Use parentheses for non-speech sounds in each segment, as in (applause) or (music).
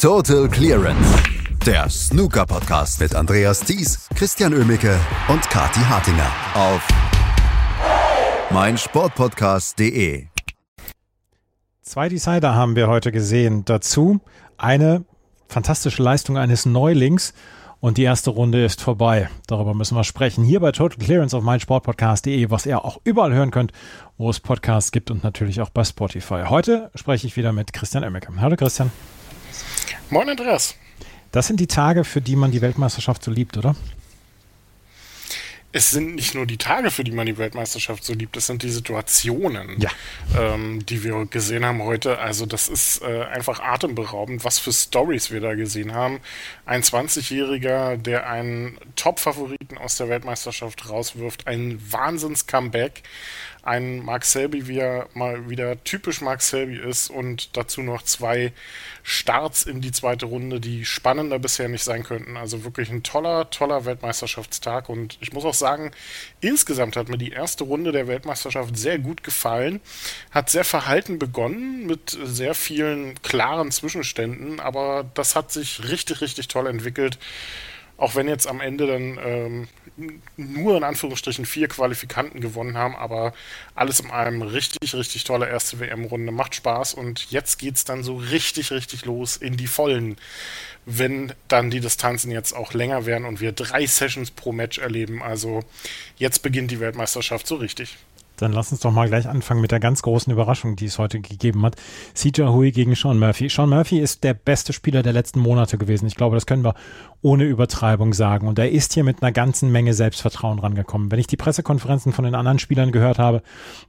Total Clearance. Der Snooker-Podcast mit Andreas Thies, Christian Ömicke und Kati Hartinger auf meinsportpodcast.de. Zwei Decider haben wir heute gesehen. Dazu eine fantastische Leistung eines Neulings und die erste Runde ist vorbei. Darüber müssen wir sprechen. Hier bei Total Clearance auf meinsportpodcast.de, was ihr auch überall hören könnt, wo es Podcasts gibt und natürlich auch bei Spotify. Heute spreche ich wieder mit Christian Emmeke. Hallo Christian. Moin Andreas. Das sind die Tage, für die man die Weltmeisterschaft so liebt, oder? es sind nicht nur die Tage, für die man die Weltmeisterschaft so liebt, es sind die Situationen, ja. ähm, die wir gesehen haben heute. Also das ist äh, einfach atemberaubend, was für Stories wir da gesehen haben. Ein 20-Jähriger, der einen Top-Favoriten aus der Weltmeisterschaft rauswirft, ein Wahnsinns-Comeback ein Mark Selby, wie er mal wieder typisch Mark Selby ist und dazu noch zwei Starts in die zweite Runde, die spannender bisher nicht sein könnten. Also wirklich ein toller, toller Weltmeisterschaftstag und ich muss auch sagen, insgesamt hat mir die erste Runde der Weltmeisterschaft sehr gut gefallen. Hat sehr verhalten begonnen mit sehr vielen klaren Zwischenständen, aber das hat sich richtig, richtig toll entwickelt. Auch wenn jetzt am Ende dann ähm, nur in Anführungsstrichen vier Qualifikanten gewonnen haben, aber alles in allem richtig, richtig tolle erste WM-Runde. Macht Spaß und jetzt geht es dann so richtig, richtig los in die Vollen, wenn dann die Distanzen jetzt auch länger werden und wir drei Sessions pro Match erleben. Also jetzt beginnt die Weltmeisterschaft so richtig. Dann lass uns doch mal gleich anfangen mit der ganz großen Überraschung, die es heute gegeben hat. CJ Hui gegen Sean Murphy. Sean Murphy ist der beste Spieler der letzten Monate gewesen. Ich glaube, das können wir ohne Übertreibung sagen. Und er ist hier mit einer ganzen Menge Selbstvertrauen rangekommen. Wenn ich die Pressekonferenzen von den anderen Spielern gehört habe,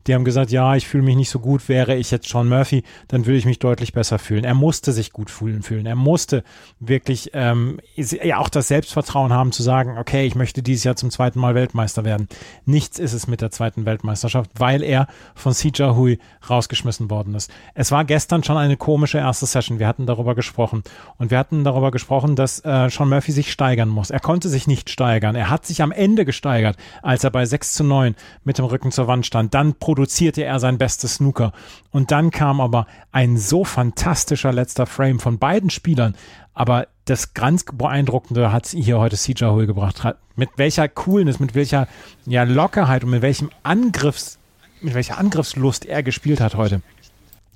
die haben gesagt, ja, ich fühle mich nicht so gut, wäre ich jetzt Sean Murphy, dann würde ich mich deutlich besser fühlen. Er musste sich gut fühlen. fühlen. Er musste wirklich ähm, ja auch das Selbstvertrauen haben zu sagen, okay, ich möchte dieses Jahr zum zweiten Mal Weltmeister werden. Nichts ist es mit der zweiten Weltmeisterschaft Mannschaft, weil er von Sija Hui rausgeschmissen worden ist. Es war gestern schon eine komische erste Session. Wir hatten darüber gesprochen. Und wir hatten darüber gesprochen, dass äh, Sean Murphy sich steigern muss. Er konnte sich nicht steigern. Er hat sich am Ende gesteigert, als er bei 6 zu 9 mit dem Rücken zur Wand stand. Dann produzierte er sein bestes Snooker. Und dann kam aber ein so fantastischer letzter Frame von beiden Spielern. Aber das ganz beeindruckende hat hier heute CJ Hull gebracht. Mit welcher Coolness, mit welcher ja, Lockerheit und mit welchem Angriffs, mit welcher Angriffslust er gespielt hat heute.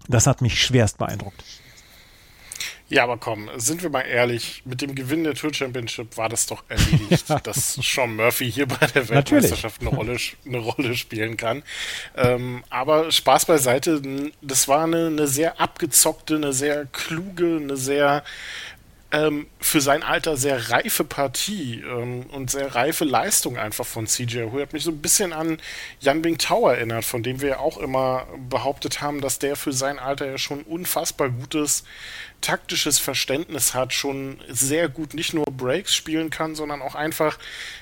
Das hat mich schwerst beeindruckt. Ja, aber komm, sind wir mal ehrlich, mit dem Gewinn der Tour Championship war das doch erledigt, (laughs) dass Sean Murphy hier bei der Weltmeisterschaft eine Rolle, eine Rolle spielen kann. Ähm, aber Spaß beiseite, das war eine, eine sehr abgezockte, eine sehr kluge, eine sehr ähm, für sein Alter sehr reife Partie ähm, und sehr reife Leistung einfach von CJ Hu. Hat mich so ein bisschen an Jan Bing Tao erinnert, von dem wir ja auch immer behauptet haben, dass der für sein Alter ja schon unfassbar gutes taktisches Verständnis hat, schon sehr gut nicht nur Breaks spielen kann, sondern auch einfach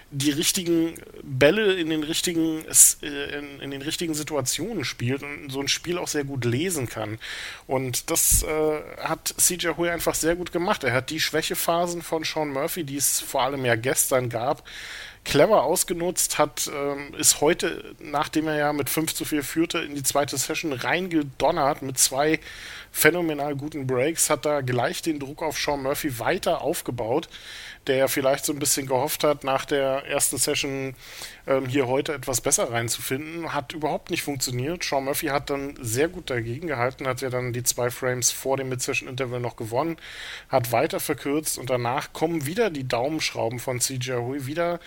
die richtigen Bälle in den richtigen, äh, in, in, den richtigen Situationen spielt und so ein Spiel auch sehr gut lesen kann. Und das äh, hat CJ Hui einfach sehr gut gemacht. Er hat die Schwächephasen von Sean Murphy, die es vor allem ja gestern gab, clever ausgenutzt, hat, ähm, ist heute, nachdem er ja mit 5 zu 4 führte, in die zweite Session reingedonnert mit zwei phänomenal guten Breaks, hat da gleich den Druck auf Sean Murphy weiter aufgebaut, der vielleicht so ein bisschen gehofft hat, nach der ersten Session ähm, hier heute etwas besser reinzufinden. Hat überhaupt nicht funktioniert. Sean Murphy hat dann sehr gut dagegen gehalten, hat ja dann die zwei Frames vor dem Mid-Session-Interval noch gewonnen, hat weiter verkürzt und danach kommen wieder die Daumenschrauben von CJ Hui, wieder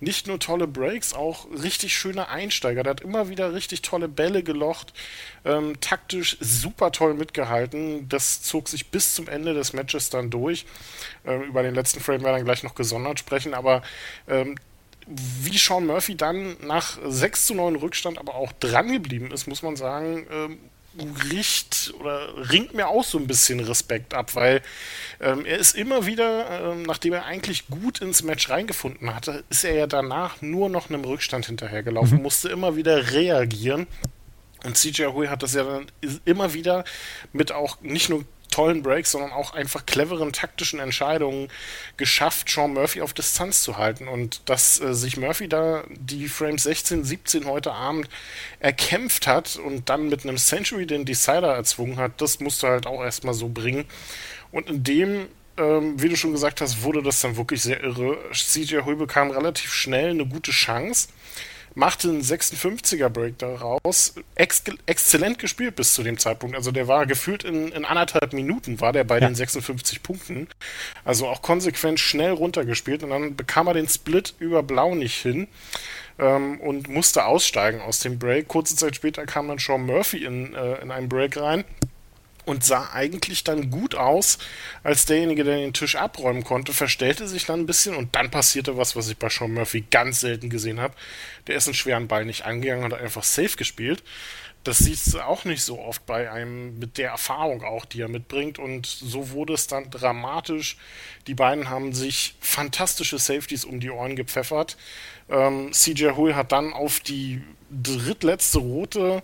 nicht nur tolle Breaks, auch richtig schöne Einsteiger. Der hat immer wieder richtig tolle Bälle gelocht, ähm, taktisch super toll mitgehalten. Das zog sich bis zum Ende des Matches dann durch. Ähm, über den letzten Frame werden wir dann gleich noch gesondert sprechen, aber ähm, wie Sean Murphy dann nach 6 zu 9 Rückstand aber auch dran geblieben ist, muss man sagen, riecht oder ringt mir auch so ein bisschen Respekt ab, weil ähm, er ist immer wieder, ähm, nachdem er eigentlich gut ins Match reingefunden hatte, ist er ja danach nur noch einem Rückstand hinterhergelaufen, mhm. musste immer wieder reagieren. Und CJ Hui hat das ja dann immer wieder mit auch nicht nur tollen Breaks, sondern auch einfach cleveren taktischen Entscheidungen geschafft, Sean Murphy auf Distanz zu halten. Und dass äh, sich Murphy da die Frames 16, 17 heute Abend erkämpft hat und dann mit einem Century den Decider erzwungen hat, das musste halt auch erstmal so bringen. Und in dem ähm, wie du schon gesagt hast, wurde das dann wirklich sehr irre. CJ Hui bekam relativ schnell eine gute Chance, machte einen 56er Break daraus, Ex exzellent gespielt bis zu dem Zeitpunkt. Also der war gefühlt in, in anderthalb Minuten war der bei ja. den 56 Punkten. Also auch konsequent schnell runtergespielt und dann bekam er den Split über Blau nicht hin. Ähm, und musste aussteigen aus dem Break. Kurze Zeit später kam dann Sean Murphy in, äh, in einen Break rein und sah eigentlich dann gut aus als derjenige, der den Tisch abräumen konnte, verstellte sich dann ein bisschen und dann passierte was, was ich bei Sean Murphy ganz selten gesehen habe. Der ist einen schweren Ball nicht angegangen und hat einfach safe gespielt. Das siehst du auch nicht so oft bei einem mit der Erfahrung auch, die er mitbringt. Und so wurde es dann dramatisch. Die beiden haben sich fantastische Safeties um die Ohren gepfeffert. Ähm, CJ Hui hat dann auf die drittletzte rote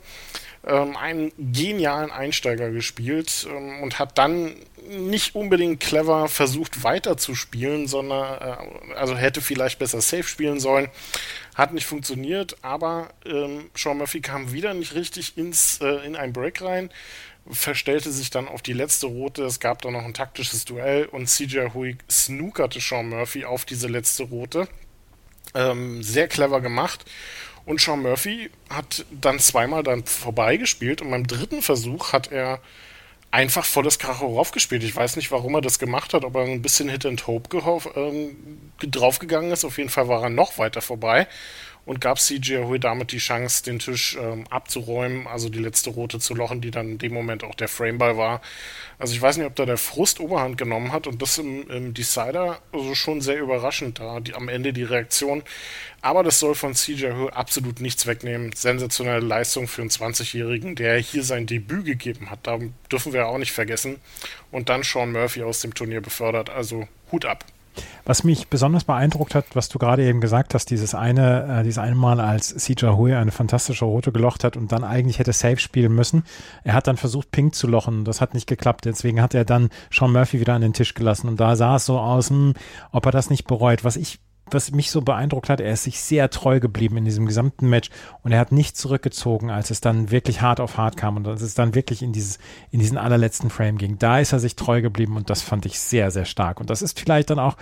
ähm, einen genialen Einsteiger gespielt ähm, und hat dann nicht unbedingt clever versucht weiterzuspielen, sondern äh, also hätte vielleicht besser safe spielen sollen. Hat nicht funktioniert, aber ähm, Sean Murphy kam wieder nicht richtig ins, äh, in ein Break rein, verstellte sich dann auf die letzte rote. Es gab dann noch ein taktisches Duell und CJ Hui snookerte Sean Murphy auf diese letzte rote. Ähm, sehr clever gemacht. Und Sean Murphy hat dann zweimal dann vorbeigespielt und beim dritten Versuch hat er einfach volles Karachow gespielt. Ich weiß nicht, warum er das gemacht hat, ob er ein bisschen Hit and Hope ähm, draufgegangen ist. Auf jeden Fall war er noch weiter vorbei und gab CJ Hui damit die Chance, den Tisch ähm, abzuräumen, also die letzte rote zu lochen, die dann in dem Moment auch der Frameball war. Also ich weiß nicht, ob da der Frust Oberhand genommen hat und das im, im Decider also schon sehr überraschend da, die, am Ende die Reaktion. Aber das soll von CJ Hui absolut nichts wegnehmen. Sensationelle Leistung für einen 20-Jährigen, der hier sein Debüt gegeben hat. Da dürfen wir auch nicht vergessen. Und dann Sean Murphy aus dem Turnier befördert. Also Hut ab. Was mich besonders beeindruckt hat, was du gerade eben gesagt hast, dieses eine, äh, dieses eine Mal, als CJ Hui eine fantastische Rote gelocht hat und dann eigentlich hätte Safe spielen müssen. Er hat dann versucht, Pink zu lochen. Das hat nicht geklappt. Deswegen hat er dann Sean Murphy wieder an den Tisch gelassen. Und da sah es so aus, hm, ob er das nicht bereut. Was ich was mich so beeindruckt hat, er ist sich sehr treu geblieben in diesem gesamten Match und er hat nicht zurückgezogen, als es dann wirklich hart auf hart kam und als es dann wirklich in dieses, in diesen allerletzten Frame ging. Da ist er sich treu geblieben und das fand ich sehr, sehr stark. Und das ist vielleicht dann auch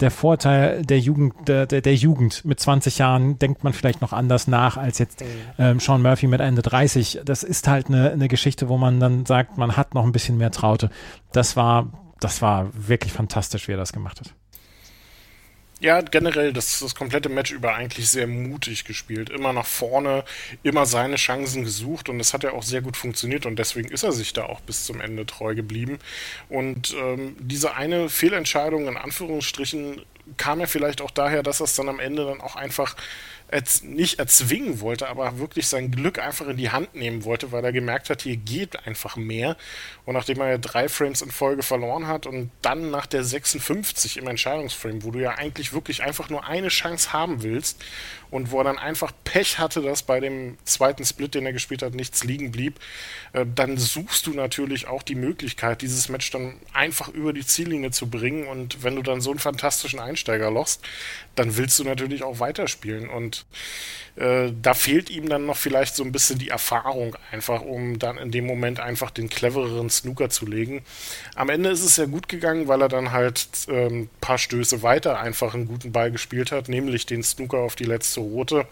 der Vorteil der Jugend, der, der, der Jugend. Mit 20 Jahren denkt man vielleicht noch anders nach als jetzt mhm. ähm, Sean Murphy mit Ende 30. Das ist halt eine, eine Geschichte, wo man dann sagt, man hat noch ein bisschen mehr Traute. Das war, das war wirklich fantastisch, wie er das gemacht hat. Ja, generell das, das komplette Match über eigentlich sehr mutig gespielt. Immer nach vorne, immer seine Chancen gesucht und das hat ja auch sehr gut funktioniert und deswegen ist er sich da auch bis zum Ende treu geblieben. Und ähm, diese eine Fehlentscheidung in Anführungsstrichen kam ja vielleicht auch daher, dass er es dann am Ende dann auch einfach nicht erzwingen wollte, aber wirklich sein Glück einfach in die Hand nehmen wollte, weil er gemerkt hat, hier geht einfach mehr. Und nachdem er drei Frames in Folge verloren hat und dann nach der 56 im Entscheidungsframe, wo du ja eigentlich wirklich einfach nur eine Chance haben willst und wo er dann einfach Pech hatte, dass bei dem zweiten Split, den er gespielt hat, nichts liegen blieb, äh, dann suchst du natürlich auch die Möglichkeit, dieses Match dann einfach über die Ziellinie zu bringen. Und wenn du dann so einen fantastischen Einsteiger lochst, dann willst du natürlich auch weiterspielen. Und äh, da fehlt ihm dann noch vielleicht so ein bisschen die Erfahrung einfach, um dann in dem Moment einfach den clevereren Snooker zu legen. Am Ende ist es ja gut gegangen, weil er dann halt ein ähm, paar Stöße weiter einfach einen guten Ball gespielt hat, nämlich den Snooker auf die letzte Rote.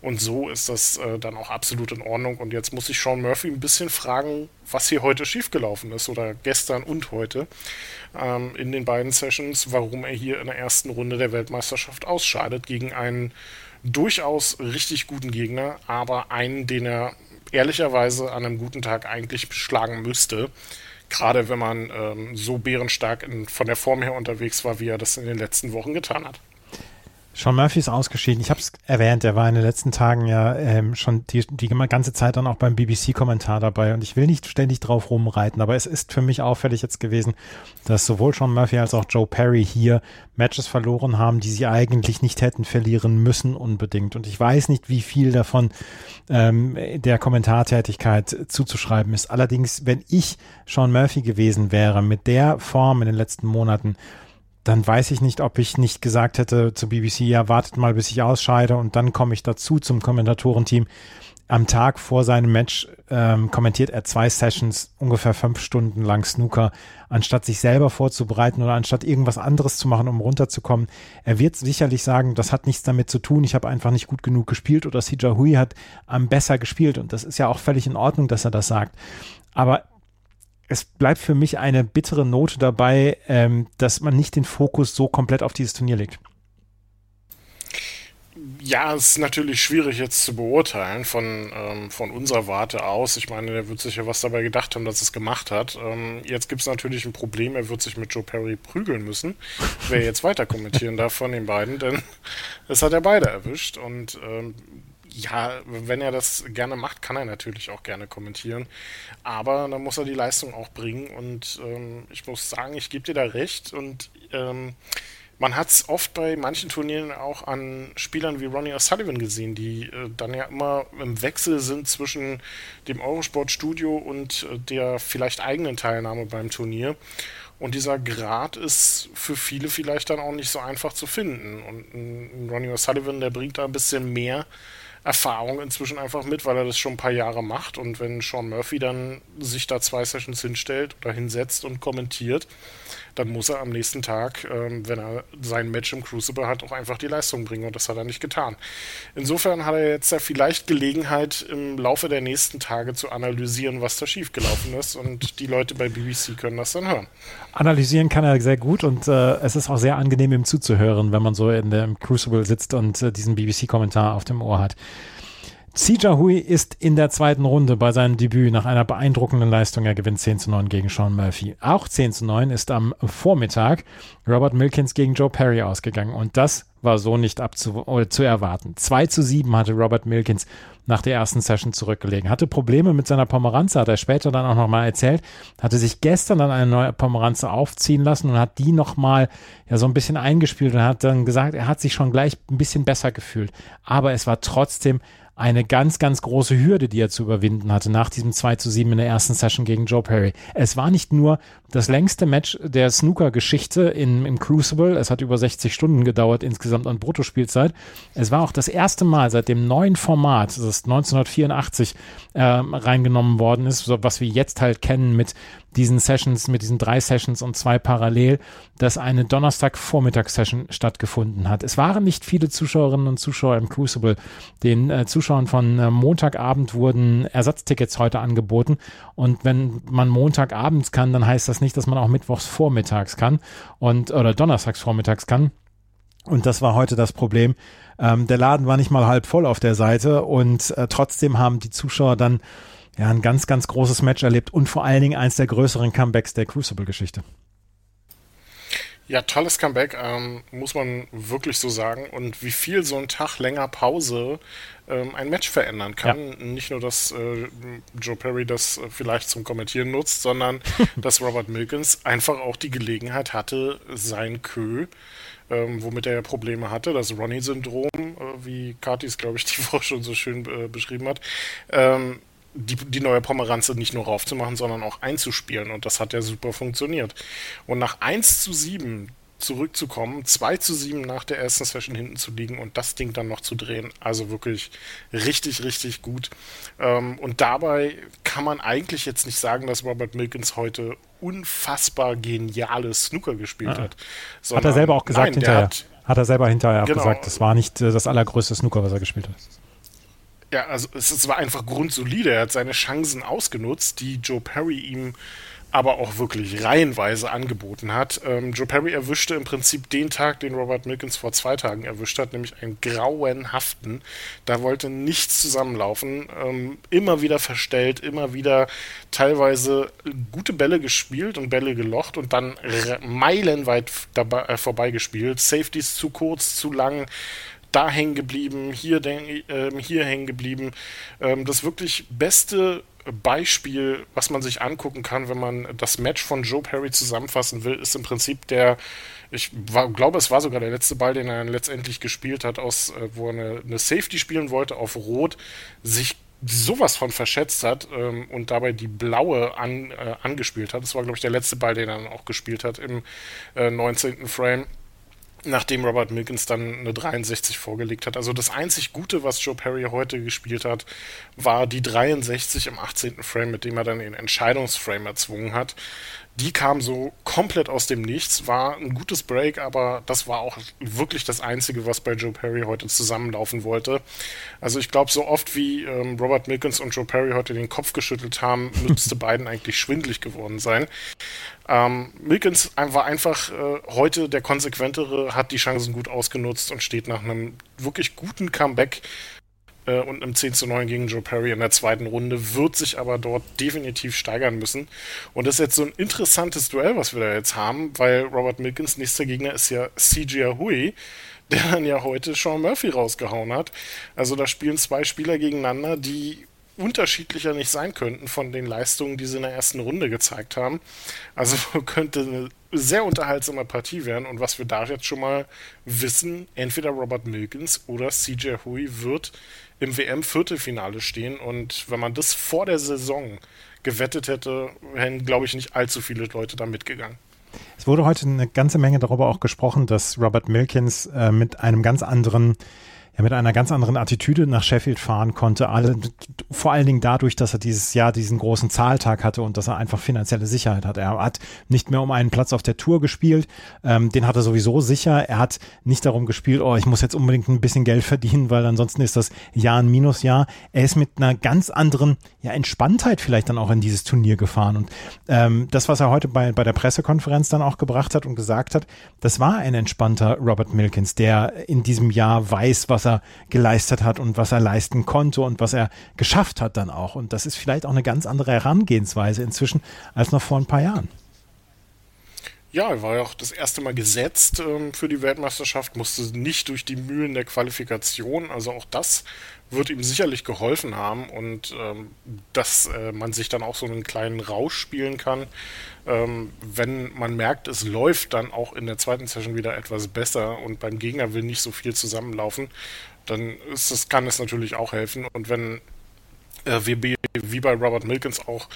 Und so ist das äh, dann auch absolut in Ordnung. Und jetzt muss ich Sean Murphy ein bisschen fragen, was hier heute schiefgelaufen ist oder gestern und heute ähm, in den beiden Sessions, warum er hier in der ersten Runde der Weltmeisterschaft ausscheidet gegen einen durchaus richtig guten Gegner, aber einen, den er ehrlicherweise an einem guten Tag eigentlich schlagen müsste. Gerade wenn man ähm, so bärenstark in, von der Form her unterwegs war, wie er das in den letzten Wochen getan hat. Sean Murphy ist ausgeschieden. Ich habe es erwähnt, er war in den letzten Tagen ja ähm, schon die, die ganze Zeit dann auch beim BBC-Kommentar dabei und ich will nicht ständig drauf rumreiten, aber es ist für mich auffällig jetzt gewesen, dass sowohl Sean Murphy als auch Joe Perry hier Matches verloren haben, die sie eigentlich nicht hätten verlieren müssen unbedingt. Und ich weiß nicht, wie viel davon ähm, der Kommentartätigkeit zuzuschreiben ist. Allerdings, wenn ich Sean Murphy gewesen wäre mit der Form in den letzten Monaten, dann weiß ich nicht, ob ich nicht gesagt hätte zu BBC, ja, wartet mal, bis ich ausscheide und dann komme ich dazu zum Kommentatorenteam. am Tag vor seinem Match ähm, kommentiert er zwei Sessions, ungefähr fünf Stunden lang Snooker, anstatt sich selber vorzubereiten oder anstatt irgendwas anderes zu machen, um runterzukommen. Er wird sicherlich sagen, das hat nichts damit zu tun, ich habe einfach nicht gut genug gespielt oder Sija Hui hat ähm, besser gespielt und das ist ja auch völlig in Ordnung, dass er das sagt. Aber es bleibt für mich eine bittere Note dabei, ähm, dass man nicht den Fokus so komplett auf dieses Turnier legt. Ja, es ist natürlich schwierig jetzt zu beurteilen von, ähm, von unserer Warte aus. Ich meine, der wird sich ja was dabei gedacht haben, dass es gemacht hat. Ähm, jetzt gibt es natürlich ein Problem, er wird sich mit Joe Perry prügeln müssen. Wer jetzt weiter kommentieren darf von den beiden, denn (laughs) es hat er beide erwischt. Und ähm, ja, wenn er das gerne macht, kann er natürlich auch gerne kommentieren. Aber dann muss er die Leistung auch bringen. Und ähm, ich muss sagen, ich gebe dir da recht. Und ähm, man hat es oft bei manchen Turnieren auch an Spielern wie Ronnie O'Sullivan gesehen, die äh, dann ja immer im Wechsel sind zwischen dem Eurosport-Studio und äh, der vielleicht eigenen Teilnahme beim Turnier. Und dieser Grad ist für viele vielleicht dann auch nicht so einfach zu finden. Und ein Ronnie O'Sullivan, der bringt da ein bisschen mehr Erfahrung inzwischen einfach mit, weil er das schon ein paar Jahre macht. Und wenn Sean Murphy dann sich da zwei Sessions hinstellt oder hinsetzt und kommentiert, dann muss er am nächsten Tag, ähm, wenn er sein Match im Crucible hat, auch einfach die Leistung bringen. Und das hat er nicht getan. Insofern hat er jetzt ja vielleicht Gelegenheit, im Laufe der nächsten Tage zu analysieren, was da schiefgelaufen ist. Und die Leute bei BBC können das dann hören. Analysieren kann er sehr gut und äh, es ist auch sehr angenehm, ihm zuzuhören, wenn man so in dem Crucible sitzt und äh, diesen BBC-Kommentar auf dem Ohr hat. Sija Hui ist in der zweiten Runde bei seinem Debüt nach einer beeindruckenden Leistung. Er gewinnt 10 zu 9 gegen Sean Murphy. Auch 10 zu 9 ist am Vormittag Robert Milkins gegen Joe Perry ausgegangen. Und das war so nicht abzu zu erwarten. 2 zu 7 hatte Robert Milkins nach der ersten Session zurückgelegen. Hatte Probleme mit seiner Pomeranze, hat er später dann auch nochmal erzählt. Hatte sich gestern dann eine neue Pomeranze aufziehen lassen und hat die nochmal ja so ein bisschen eingespielt und hat dann gesagt, er hat sich schon gleich ein bisschen besser gefühlt. Aber es war trotzdem eine ganz, ganz große Hürde, die er zu überwinden hatte nach diesem 2 zu 7 in der ersten Session gegen Joe Perry. Es war nicht nur das längste Match der Snooker-Geschichte im, Crucible. Es hat über 60 Stunden gedauert insgesamt an Bruttospielzeit. Es war auch das erste Mal seit dem neuen Format, das 1984 äh, reingenommen worden ist, was wir jetzt halt kennen mit diesen Sessions, mit diesen drei Sessions und zwei parallel, dass eine Donnerstag-Vormittagssession stattgefunden hat. Es waren nicht viele Zuschauerinnen und Zuschauer im Crucible. Den äh, Zuschauern von äh, Montagabend wurden Ersatztickets heute angeboten. Und wenn man Montagabends kann, dann heißt das nicht, dass man auch mittwochs vormittags kann und oder donnerstags vormittags kann. Und das war heute das Problem. Ähm, der Laden war nicht mal halb voll auf der Seite und äh, trotzdem haben die Zuschauer dann ja, ein ganz, ganz großes Match erlebt und vor allen Dingen eins der größeren Comebacks der Crucible-Geschichte. Ja, tolles Comeback, ähm, muss man wirklich so sagen. Und wie viel so ein Tag länger Pause ähm, ein Match verändern kann. Ja. Nicht nur, dass äh, Joe Perry das äh, vielleicht zum Kommentieren nutzt, sondern (laughs) dass Robert Milkins einfach auch die Gelegenheit hatte, sein Kö, ähm, womit er ja Probleme hatte, das Ronnie-Syndrom, äh, wie Katis, glaube ich, (laughs) die Woche schon so schön äh, beschrieben hat, ähm, die, die neue Pomeranze nicht nur raufzumachen, sondern auch einzuspielen. Und das hat ja super funktioniert. Und nach 1 zu 7 zurückzukommen, 2 zu 7 nach der ersten Session hinten zu liegen und das Ding dann noch zu drehen. Also wirklich richtig, richtig gut. Ähm, und dabei kann man eigentlich jetzt nicht sagen, dass Robert Milkins heute unfassbar geniales Snooker gespielt ah. hat. Sondern, hat er selber auch gesagt nein, hinterher. Hat, hat, er selber hinterher genau, gesagt, das war nicht äh, das allergrößte Snooker, was er gespielt hat. Ja, also es, war einfach grundsolide. Er hat seine Chancen ausgenutzt, die Joe Perry ihm aber auch wirklich reihenweise angeboten hat. Ähm, Joe Perry erwischte im Prinzip den Tag, den Robert Milkins vor zwei Tagen erwischt hat, nämlich einen grauenhaften. Da wollte nichts zusammenlaufen. Ähm, immer wieder verstellt, immer wieder teilweise gute Bälle gespielt und Bälle gelocht und dann meilenweit dabei, äh, vorbeigespielt. Safeties zu kurz, zu lang da hängen geblieben, hier, äh, hier hängen geblieben. Ähm, das wirklich beste Beispiel, was man sich angucken kann, wenn man das Match von Joe Perry zusammenfassen will, ist im Prinzip der, ich war, glaube, es war sogar der letzte Ball, den er letztendlich gespielt hat, aus, äh, wo er eine, eine Safety spielen wollte auf Rot, sich sowas von verschätzt hat ähm, und dabei die blaue an, äh, angespielt hat. Das war, glaube ich, der letzte Ball, den er dann auch gespielt hat im äh, 19. Frame nachdem Robert Milkins dann eine 63 vorgelegt hat. Also das einzig Gute, was Joe Perry heute gespielt hat, war die 63 im 18. Frame, mit dem er dann den Entscheidungsframe erzwungen hat. Die kam so komplett aus dem Nichts, war ein gutes Break, aber das war auch wirklich das Einzige, was bei Joe Perry heute zusammenlaufen wollte. Also ich glaube, so oft wie ähm, Robert Milkins und Joe Perry heute den Kopf geschüttelt haben, (laughs) müsste beiden eigentlich schwindlig geworden sein. Ähm, Milkins war einfach äh, heute der konsequentere, hat die Chancen gut ausgenutzt und steht nach einem wirklich guten Comeback äh, und einem 10 zu 9 gegen Joe Perry in der zweiten Runde, wird sich aber dort definitiv steigern müssen. Und das ist jetzt so ein interessantes Duell, was wir da jetzt haben, weil Robert Milkins nächster Gegner ist ja CJ Hui, der dann ja heute Sean Murphy rausgehauen hat. Also da spielen zwei Spieler gegeneinander, die unterschiedlicher nicht sein könnten von den Leistungen, die sie in der ersten Runde gezeigt haben. Also (laughs) könnte eine sehr unterhaltsame Partie werden. Und was wir da jetzt schon mal wissen, entweder Robert Milkins oder CJ Hui wird im WM-Viertelfinale stehen. Und wenn man das vor der Saison gewettet hätte, hätten, glaube ich, nicht allzu viele Leute da mitgegangen. Es wurde heute eine ganze Menge darüber auch gesprochen, dass Robert Milkins äh, mit einem ganz anderen ja mit einer ganz anderen Attitüde nach Sheffield fahren konnte. Alle, vor allen Dingen dadurch, dass er dieses Jahr diesen großen Zahltag hatte und dass er einfach finanzielle Sicherheit hat. Er hat nicht mehr um einen Platz auf der Tour gespielt, ähm, den hat er sowieso sicher. Er hat nicht darum gespielt, oh, ich muss jetzt unbedingt ein bisschen Geld verdienen, weil ansonsten ist das Jahr ein Minusjahr. Er ist mit einer ganz anderen ja, Entspanntheit vielleicht dann auch in dieses Turnier gefahren. Und ähm, das, was er heute bei, bei der Pressekonferenz dann auch gebracht hat und gesagt hat, das war ein entspannter Robert Milkins, der in diesem Jahr weiß, was er er geleistet hat und was er leisten konnte und was er geschafft hat dann auch. Und das ist vielleicht auch eine ganz andere Herangehensweise inzwischen als noch vor ein paar Jahren. Ja, er war ja auch das erste Mal gesetzt ähm, für die Weltmeisterschaft, musste nicht durch die Mühlen der Qualifikation. Also auch das wird ihm sicherlich geholfen haben und ähm, dass äh, man sich dann auch so einen kleinen Rausch spielen kann, ähm, wenn man merkt, es läuft dann auch in der zweiten Session wieder etwas besser und beim Gegner will nicht so viel zusammenlaufen, dann ist das, kann es natürlich auch helfen. Und wenn äh, wie, wie bei Robert Milkins auch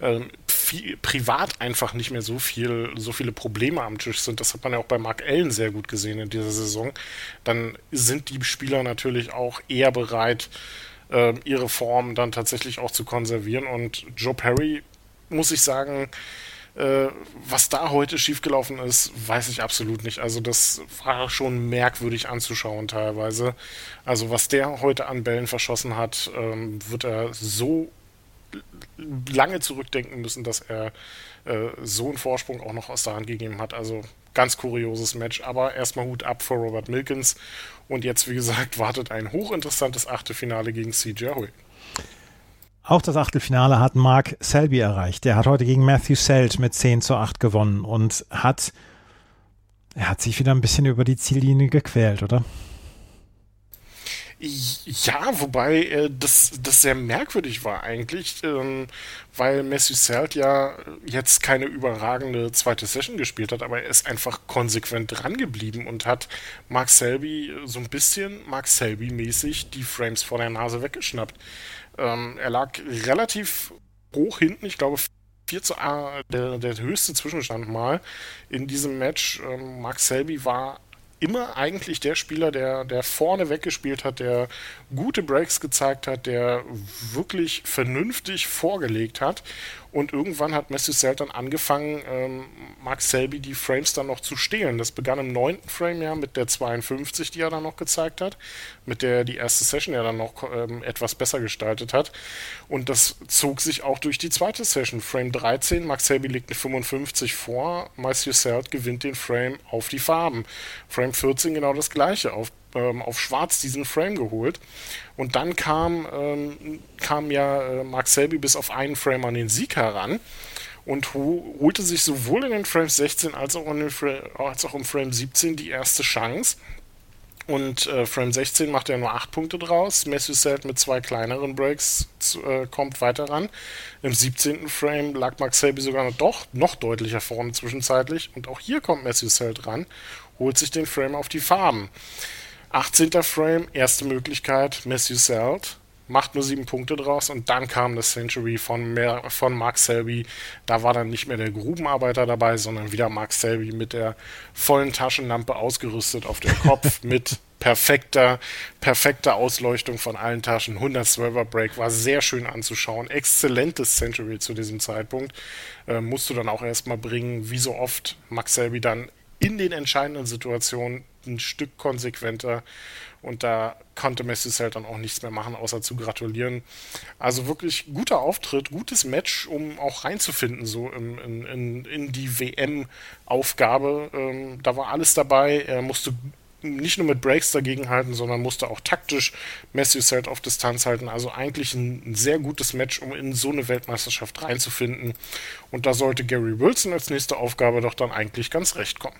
äh, viel, privat einfach nicht mehr so viel, so viele Probleme am Tisch sind. Das hat man ja auch bei Mark Allen sehr gut gesehen in dieser Saison. Dann sind die Spieler natürlich auch eher bereit, äh, ihre Form dann tatsächlich auch zu konservieren. Und Joe Perry, muss ich sagen, äh, was da heute schiefgelaufen ist, weiß ich absolut nicht. Also das war schon merkwürdig anzuschauen teilweise. Also was der heute an Bällen verschossen hat, ähm, wird er so lange zurückdenken müssen, dass er äh, so einen Vorsprung auch noch aus der Hand gegeben hat. Also ganz kurioses Match. Aber erstmal Hut ab vor Robert Milkins. Und jetzt, wie gesagt, wartet ein hochinteressantes Achtelfinale gegen CJ Hui. Auch das Achtelfinale hat Mark Selby erreicht. Der hat heute gegen Matthew Selt mit 10 zu 8 gewonnen und hat, er hat sich wieder ein bisschen über die Ziellinie gequält, oder? Ja, wobei äh, das, das sehr merkwürdig war eigentlich, ähm, weil Matthew Selt ja jetzt keine überragende zweite Session gespielt hat, aber er ist einfach konsequent dran geblieben und hat Mark Selby so ein bisschen Mark Selby-mäßig die Frames vor der Nase weggeschnappt. Ähm, er lag relativ hoch hinten, ich glaube 4 zu A, der, der höchste Zwischenstand mal in diesem Match. Ähm, Mark Selby war immer eigentlich der Spieler, der, der vorne weggespielt hat, der gute Breaks gezeigt hat, der wirklich vernünftig vorgelegt hat. Und irgendwann hat Matthew Selt dann angefangen, ähm, Mark Selby die Frames dann noch zu stehlen. Das begann im neunten Frame ja mit der 52, die er dann noch gezeigt hat, mit der die erste Session ja dann noch ähm, etwas besser gestaltet hat. Und das zog sich auch durch die zweite Session. Frame 13, Mark Selby legt eine 55 vor, Selt gewinnt den Frame auf die Farben. Frame 14 genau das gleiche, auf ähm, auf Schwarz diesen Frame geholt. Und dann kam, ähm, kam ja äh, Mark Selby bis auf einen Frame an den Sieg heran und holte sich sowohl in den Frames 16 als auch, in den als auch im Frame 17 die erste Chance. Und äh, Frame 16 macht er nur 8 Punkte draus. Matthew Selt mit zwei kleineren Breaks zu, äh, kommt weiter ran. Im 17. Frame lag Mark Selby sogar noch, doch noch deutlicher vorne zwischenzeitlich. Und auch hier kommt Matthew Selt ran, holt sich den Frame auf die Farben. 18. Frame, erste Möglichkeit, Matthew Selt macht nur sieben Punkte draus und dann kam das Century von, mehr, von Mark Selby. Da war dann nicht mehr der Grubenarbeiter dabei, sondern wieder Mark Selby mit der vollen Taschenlampe ausgerüstet auf dem Kopf (laughs) mit perfekter, perfekter Ausleuchtung von allen Taschen. 112er Break war sehr schön anzuschauen. Exzellentes Century zu diesem Zeitpunkt. Äh, musst du dann auch erstmal bringen, wie so oft Max Selby dann in den entscheidenden Situationen ein Stück konsequenter und da konnte Messi halt dann auch nichts mehr machen, außer zu gratulieren. Also wirklich guter Auftritt, gutes Match, um auch reinzufinden, so in, in, in die WM-Aufgabe. Ähm, da war alles dabei. Er musste nicht nur mit Breaks dagegen halten, sondern musste auch taktisch Matthews halt auf Distanz halten. Also eigentlich ein, sehr gutes Match, um in so eine Weltmeisterschaft reinzufinden. Und da sollte Gary Wilson als nächste Aufgabe doch dann eigentlich ganz recht kommen.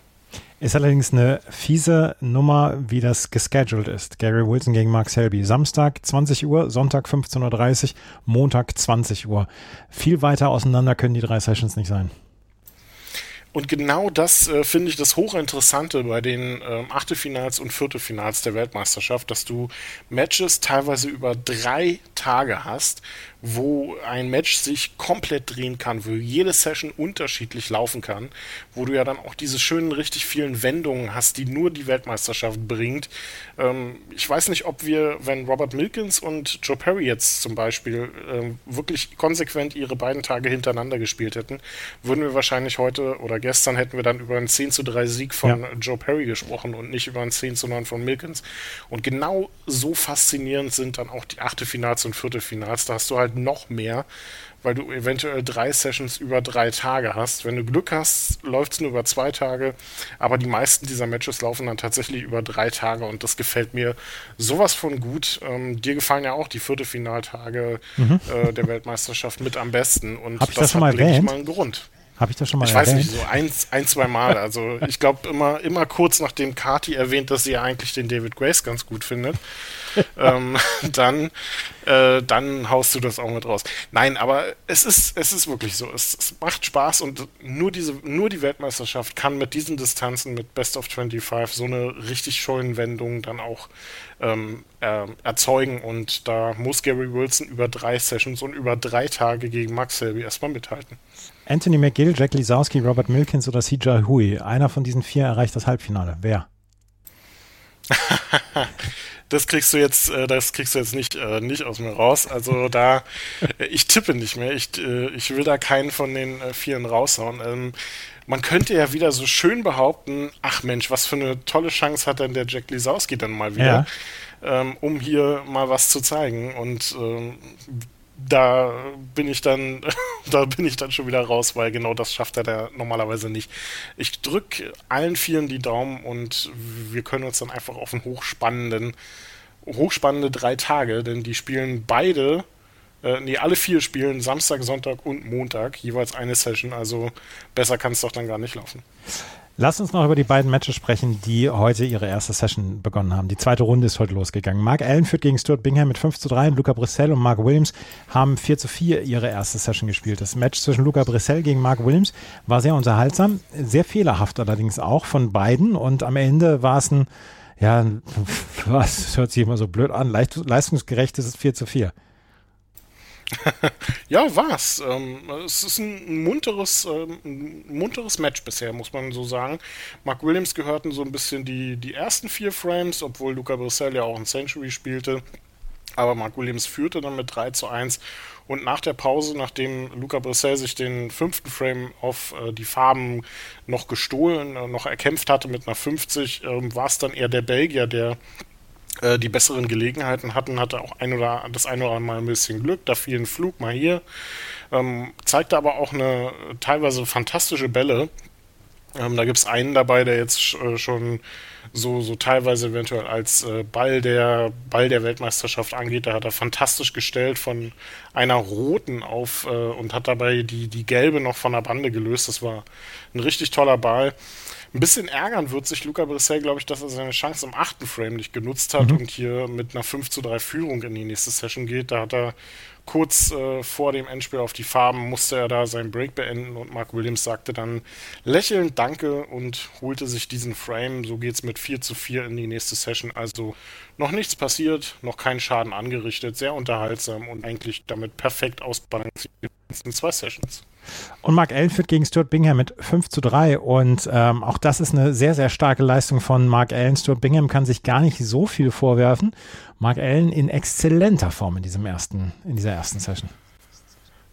Ist allerdings eine fiese Nummer, wie das gescheduled ist. Gary Wilson gegen Mark Selby. Samstag 20 Uhr, Sonntag 15.30 Uhr, Montag 20 Uhr. Viel weiter auseinander können die drei Sessions nicht sein. Und genau das äh, finde ich das Hochinteressante bei den äh, Achtelfinals und Viertelfinals der Weltmeisterschaft, dass du Matches teilweise über drei Tage hast, wo ein Match sich komplett drehen kann, wo jede Session unterschiedlich laufen kann, wo du ja dann auch diese schönen, richtig vielen Wendungen hast, die nur die Weltmeisterschaft bringt. Ähm, ich weiß nicht, ob wir, wenn Robert Milkins und Joe Perry jetzt zum Beispiel ähm, wirklich konsequent ihre beiden Tage hintereinander gespielt hätten, würden wir wahrscheinlich heute oder gestern hätten wir dann über einen 10 zu 3 Sieg von ja. Joe Perry gesprochen und nicht über einen 10 zu 9 von Milkins. Und genau so faszinierend sind dann auch die Achtelfinals und Viertelfinals. Da hast du halt noch mehr, weil du eventuell drei Sessions über drei Tage hast. Wenn du Glück hast, läuft es nur über zwei Tage, aber die meisten dieser Matches laufen dann tatsächlich über drei Tage und das gefällt mir sowas von gut. Ähm, dir gefallen ja auch die Viertelfinaltage mhm. äh, der Weltmeisterschaft mit am besten und Hab ich das, das schon mal erwähnt? mal einen Grund. Habe ich das schon mal Ich erwähnt? weiß nicht, so ein, ein zwei Mal. Also ich glaube immer, immer kurz nachdem Kati erwähnt, dass sie ja eigentlich den David Grace ganz gut findet, (laughs) ähm, dann, äh, dann haust du das auch mit raus. Nein, aber es ist, es ist wirklich so. Es, es, macht Spaß und nur diese, nur die Weltmeisterschaft kann mit diesen Distanzen, mit Best of 25, so eine richtig schöne Wendung dann auch ähm, äh, erzeugen. Und da muss Gary Wilson über drei Sessions und über drei Tage gegen Max Selby erstmal mithalten. Anthony McGill, Jack Lisowski, Robert Milkins oder CJ Hui. Einer von diesen vier erreicht das Halbfinale. Wer? (laughs) das kriegst du jetzt, äh, das kriegst du jetzt nicht, äh, nicht aus mir raus. Also da, äh, ich tippe nicht mehr. Ich, ich will da keinen von den Vieren raushauen. Ähm, man könnte ja wieder so schön behaupten, ach Mensch, was für eine tolle Chance hat denn der Jack Lisowski dann mal wieder, ja. ähm, um hier mal was zu zeigen. Und ähm, da bin ich dann, (laughs) da bin ich dann schon wieder raus, weil genau das schafft er da normalerweise nicht. Ich drücke allen Vieren die Daumen und wir können uns dann einfach auf einen hochspannenden, hochspannende drei Tage, denn die spielen beide, äh, nee, alle vier spielen Samstag, Sonntag und Montag, jeweils eine Session, also besser kann es doch dann gar nicht laufen. Lass uns noch über die beiden Matches sprechen, die heute ihre erste Session begonnen haben. Die zweite Runde ist heute losgegangen. Mark Allen führt gegen Stuart Bingham mit 5 zu 3 und Luca Brissell und Mark Williams haben 4 zu 4 ihre erste Session gespielt. Das Match zwischen Luca Brissell gegen Mark Williams war sehr unterhaltsam, sehr fehlerhaft allerdings auch von beiden und am Ende war es ein, ja, (laughs) was hört sich immer so blöd an, leistungsgerechtes 4 zu 4. (laughs) ja, war's. Ähm, es ist ein munteres, ähm, ein munteres Match bisher, muss man so sagen. Mark Williams gehörten so ein bisschen die, die ersten vier Frames, obwohl Luca Brissell ja auch ein Century spielte. Aber Mark Williams führte dann mit 3 zu 1. Und nach der Pause, nachdem Luca Brissell sich den fünften Frame auf äh, die Farben noch gestohlen, äh, noch erkämpft hatte mit einer 50, äh, war es dann eher der Belgier, der äh, die besseren Gelegenheiten hatten, hatte auch ein oder das ein oder andere Mal ein bisschen Glück, da fiel ein Flug mal hier, ähm, zeigte aber auch eine teilweise fantastische Bälle. Ähm, da gibt es einen dabei, der jetzt äh, schon so, so teilweise eventuell als äh, Ball, der, Ball der Weltmeisterschaft angeht. Da hat er fantastisch gestellt von einer roten auf äh, und hat dabei die, die gelbe noch von der Bande gelöst. Das war ein richtig toller Ball. Ein bisschen ärgern wird sich Luca Brissell, glaube ich, dass er seine Chance im achten Frame nicht genutzt hat mhm. und hier mit einer 5 zu 3 Führung in die nächste Session geht. Da hat er kurz äh, vor dem Endspiel auf die Farben musste er da seinen Break beenden und Mark Williams sagte dann lächelnd Danke und holte sich diesen Frame. So geht es mit 4 zu 4 in die nächste Session. Also noch nichts passiert, noch kein Schaden angerichtet, sehr unterhaltsam und eigentlich damit perfekt ausbalanciert in zwei Sessions. Und Mark Allen führt gegen Stuart Bingham mit 5 zu 3 und ähm, auch das ist eine sehr, sehr starke Leistung von Mark Allen. Stuart Bingham kann sich gar nicht so viel vorwerfen. Mark Allen in exzellenter Form in diesem ersten, in dieser ersten Session.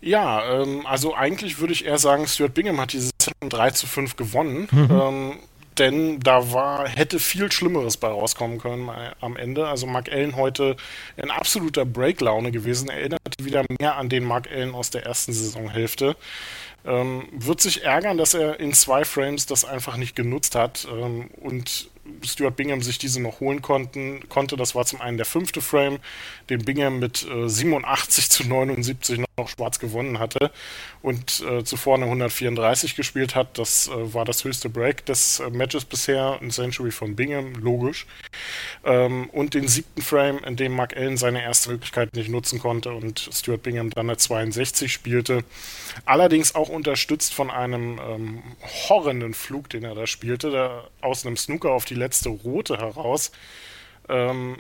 Ja, ähm, also eigentlich würde ich eher sagen, Stuart Bingham hat diese Session 3 zu 5 gewonnen. Mhm. Ähm, denn da war, hätte viel Schlimmeres bei rauskommen können äh, am Ende. Also Mark Allen heute in absoluter Break-Laune gewesen, erinnert wieder mehr an den Mark Allen aus der ersten Saisonhälfte. Ähm, wird sich ärgern, dass er in zwei Frames das einfach nicht genutzt hat ähm, und Stuart Bingham sich diese noch holen konnten, konnte. Das war zum einen der fünfte Frame, den Bingham mit äh, 87 zu 79 noch schwarz gewonnen hatte und äh, zuvor eine 134 gespielt hat. Das äh, war das höchste Break des äh, Matches bisher, ein Century von Bingham, logisch. Ähm, und den siebten Frame, in dem Mark Allen seine erste Möglichkeit nicht nutzen konnte und Stuart Bingham dann eine 62 spielte. Allerdings auch unterstützt von einem ähm, horrenden Flug, den er da spielte, der aus einem Snooker auf die letzte rote heraus. Ähm,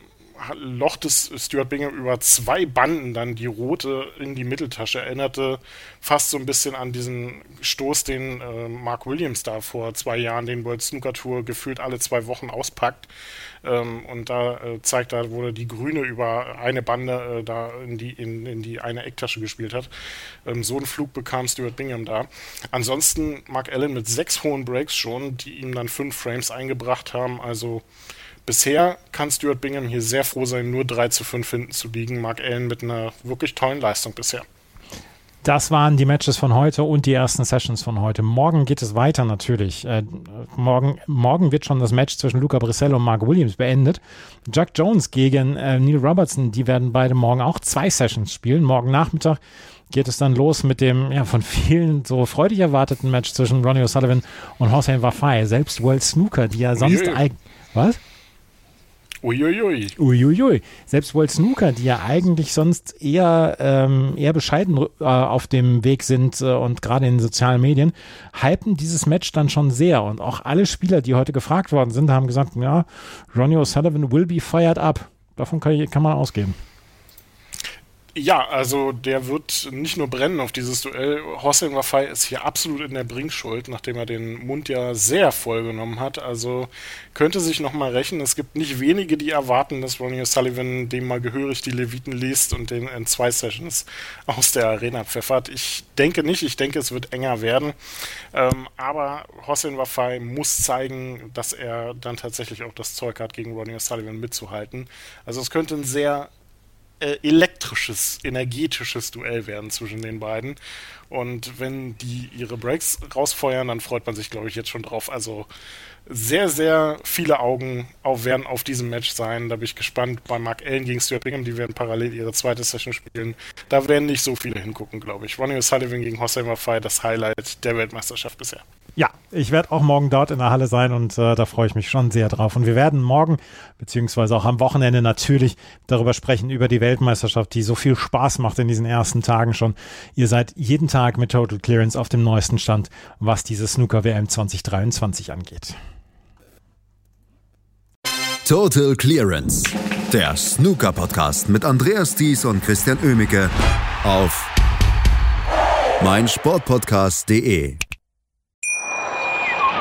locht es Stuart Bingham über zwei Banden dann die rote in die Mitteltasche. Erinnerte fast so ein bisschen an diesen Stoß, den äh, Mark Williams da vor zwei Jahren den World Snooker Tour gefühlt alle zwei Wochen auspackt. Ähm, und da äh, zeigt wo er die Grüne über eine Bande äh, da in die, in, in die eine Ecktasche gespielt hat. Ähm, so einen Flug bekam Stuart Bingham da. Ansonsten Mark Allen mit sechs hohen Breaks schon, die ihm dann fünf Frames eingebracht haben. Also bisher kann Stuart Bingham hier sehr froh sein, nur 3 zu 5 hinten zu liegen. Mark Allen mit einer wirklich tollen Leistung bisher. Das waren die Matches von heute und die ersten Sessions von heute. Morgen geht es weiter natürlich. Äh, morgen, morgen wird schon das Match zwischen Luca Brisell und Mark Williams beendet. Jack Jones gegen äh, Neil Robertson, die werden beide morgen auch zwei Sessions spielen. Morgen Nachmittag geht es dann los mit dem ja von vielen so freudig erwarteten Match zwischen Ronnie O'Sullivan und Hossein Wafai. Selbst World Snooker, die ja sonst eigentlich... Was? Uiuiui. Uiuiui. Selbst World Snooker, die ja eigentlich sonst eher, ähm, eher bescheiden äh, auf dem Weg sind äh, und gerade in den sozialen Medien, hypen dieses Match dann schon sehr. Und auch alle Spieler, die heute gefragt worden sind, haben gesagt, ja, Ronnie O'Sullivan will be fired up. Davon kann, kann man ausgehen. Ja, also der wird nicht nur brennen auf dieses Duell. Hossein Wafai ist hier absolut in der Bringschuld, nachdem er den Mund ja sehr voll genommen hat. Also könnte sich nochmal rächen. Es gibt nicht wenige, die erwarten, dass Ronnie O'Sullivan dem mal gehörig die Leviten liest und den in zwei Sessions aus der Arena pfeffert. Ich denke nicht. Ich denke, es wird enger werden. Ähm, aber Hossein Wafai muss zeigen, dass er dann tatsächlich auch das Zeug hat, gegen Ronnie O'Sullivan mitzuhalten. Also es könnte ein sehr äh, elektrisches, energetisches Duell werden zwischen den beiden. Und wenn die ihre Breaks rausfeuern, dann freut man sich, glaube ich, jetzt schon drauf. Also sehr, sehr viele Augen auf, werden auf diesem Match sein. Da bin ich gespannt. Bei Mark Allen gegen Stuart Bingham, die werden parallel ihre zweite Session spielen. Da werden nicht so viele hingucken, glaube ich. Ronnie O'Sullivan gegen Hossein Wafai, das Highlight der Weltmeisterschaft bisher. Ja, ich werde auch morgen dort in der Halle sein und äh, da freue ich mich schon sehr drauf. Und wir werden morgen, beziehungsweise auch am Wochenende natürlich darüber sprechen, über die Weltmeisterschaft, die so viel Spaß macht in diesen ersten Tagen schon. Ihr seid jeden Tag mit Total Clearance auf dem neuesten Stand, was diese Snooker WM 2023 angeht. Total Clearance, der Snooker-Podcast mit Andreas Thies und Christian Oemicke auf meinsportpodcast.de.